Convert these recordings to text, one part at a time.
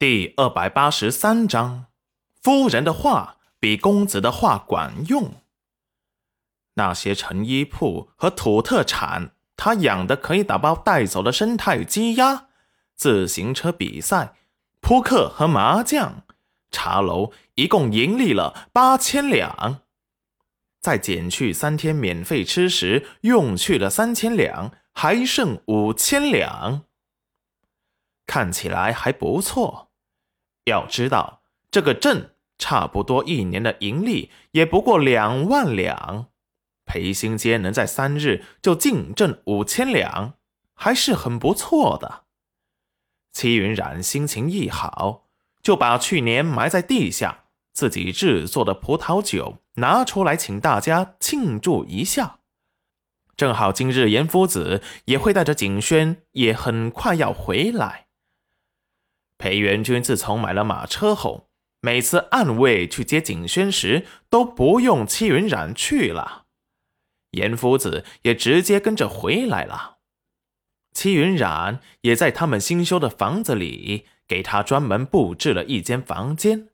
第二百八十三章，夫人的话比公子的话管用。那些成衣铺和土特产，他养的可以打包带走的生态鸡鸭，自行车比赛，扑克和麻将，茶楼一共盈利了八千两，再减去三天免费吃食用去了三千两，还剩五千两，看起来还不错。要知道，这个镇差不多一年的盈利也不过两万两，裴兴街能在三日就净挣五千两，还是很不错的。戚云染心情一好，就把去年埋在地下自己制作的葡萄酒拿出来，请大家庆祝一下。正好今日严夫子也会带着景轩，也很快要回来。裴元君自从买了马车后，每次暗卫去接景轩时，都不用戚云染去了，严夫子也直接跟着回来了。戚云染也在他们新修的房子里给他专门布置了一间房间。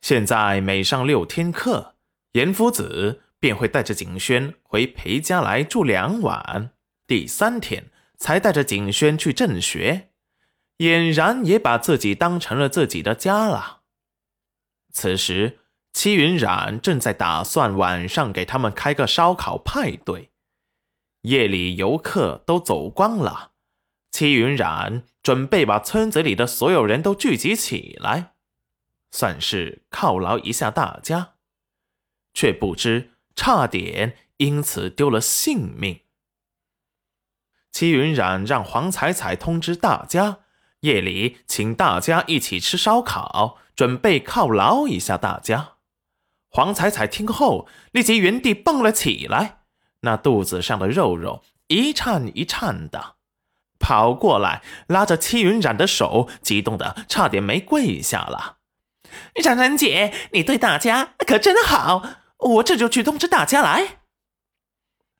现在每上六天课，严夫子便会带着景轩回裴家来住两晚，第三天才带着景轩去正学。俨然也把自己当成了自己的家了。此时，戚云染正在打算晚上给他们开个烧烤派对。夜里游客都走光了，戚云染准备把村子里的所有人都聚集起来，算是犒劳一下大家，却不知差点因此丢了性命。戚云染让黄彩彩通知大家。夜里，请大家一起吃烧烤，准备犒劳一下大家。黄彩彩听后，立即原地蹦了起来，那肚子上的肉肉一颤一颤的，跑过来拉着戚云染的手，激动的差点没跪下了。冉冉姐，你对大家可真好，我这就去通知大家来。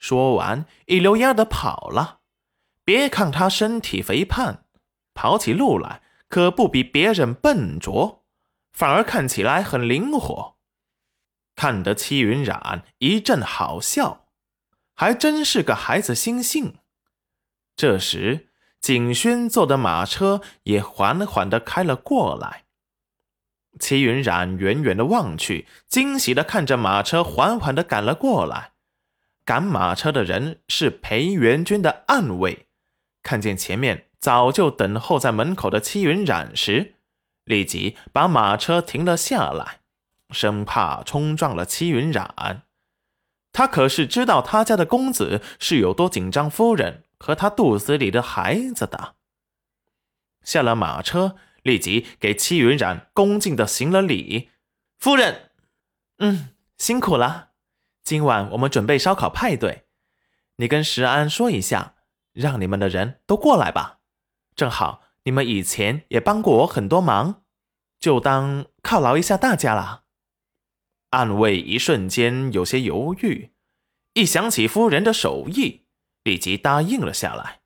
说完，一溜烟的跑了。别看他身体肥胖。跑起路来可不比别人笨拙，反而看起来很灵活，看得戚云染一阵好笑，还真是个孩子心性。这时，景轩坐的马车也缓缓的开了过来。戚云染远远的望去，惊喜的看着马车缓缓的赶了过来。赶马车的人是裴元军的暗卫，看见前面。早就等候在门口的戚云染时，立即把马车停了下来，生怕冲撞了戚云染。他可是知道他家的公子是有多紧张夫人和他肚子里的孩子的。下了马车，立即给戚云染恭敬的行了礼：“夫人，嗯，辛苦了。今晚我们准备烧烤派对，你跟石安说一下，让你们的人都过来吧。”正好你们以前也帮过我很多忙，就当犒劳一下大家了。暗卫一瞬间有些犹豫，一想起夫人的手艺，立即答应了下来。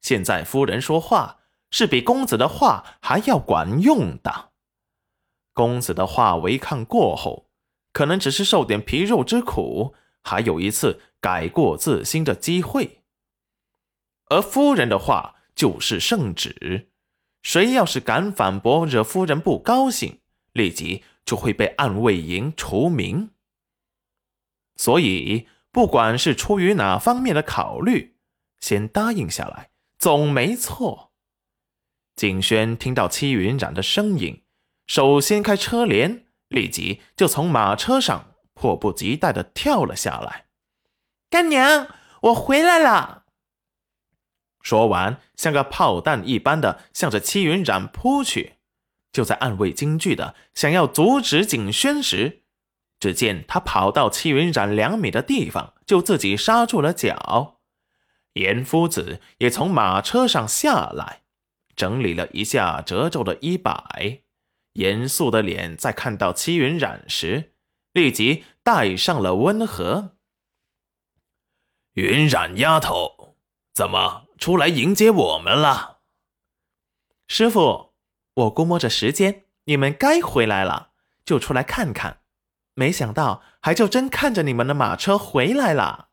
现在夫人说话是比公子的话还要管用的。公子的话违抗过后，可能只是受点皮肉之苦，还有一次改过自新的机会。而夫人的话。就是圣旨，谁要是敢反驳，惹夫人不高兴，立即就会被暗卫营除名。所以，不管是出于哪方面的考虑，先答应下来总没错。景轩听到戚云染的声音，手掀开车帘，立即就从马车上迫不及待的跳了下来。干娘，我回来了。说完，像个炮弹一般的向着戚云染扑去。就在暗卫惊惧的想要阻止景轩时，只见他跑到戚云染两米的地方，就自己刹住了脚。严夫子也从马车上下来，整理了一下褶皱的衣摆，严肃的脸在看到戚云染时，立即带上了温和。云染丫头，怎么？出来迎接我们了，师傅，我估摸着时间，你们该回来了，就出来看看。没想到还就真看着你们的马车回来了。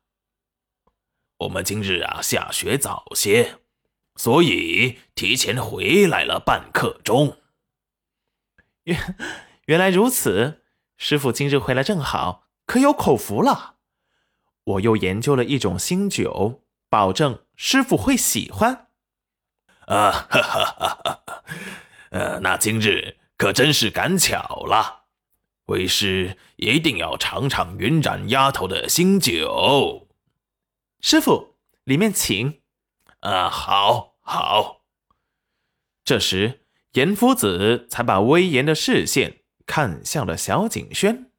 我们今日啊下雪早些，所以提前回来了半刻钟。原 原来如此，师傅今日回来正好，可有口福了。我又研究了一种新酒，保证师傅会喜欢。啊哈哈哈哈！呃，那今日可真是赶巧了。为师一定要尝尝云染丫头的新酒，师傅，里面请。啊，好，好。这时，严夫子才把威严的视线看向了小景轩。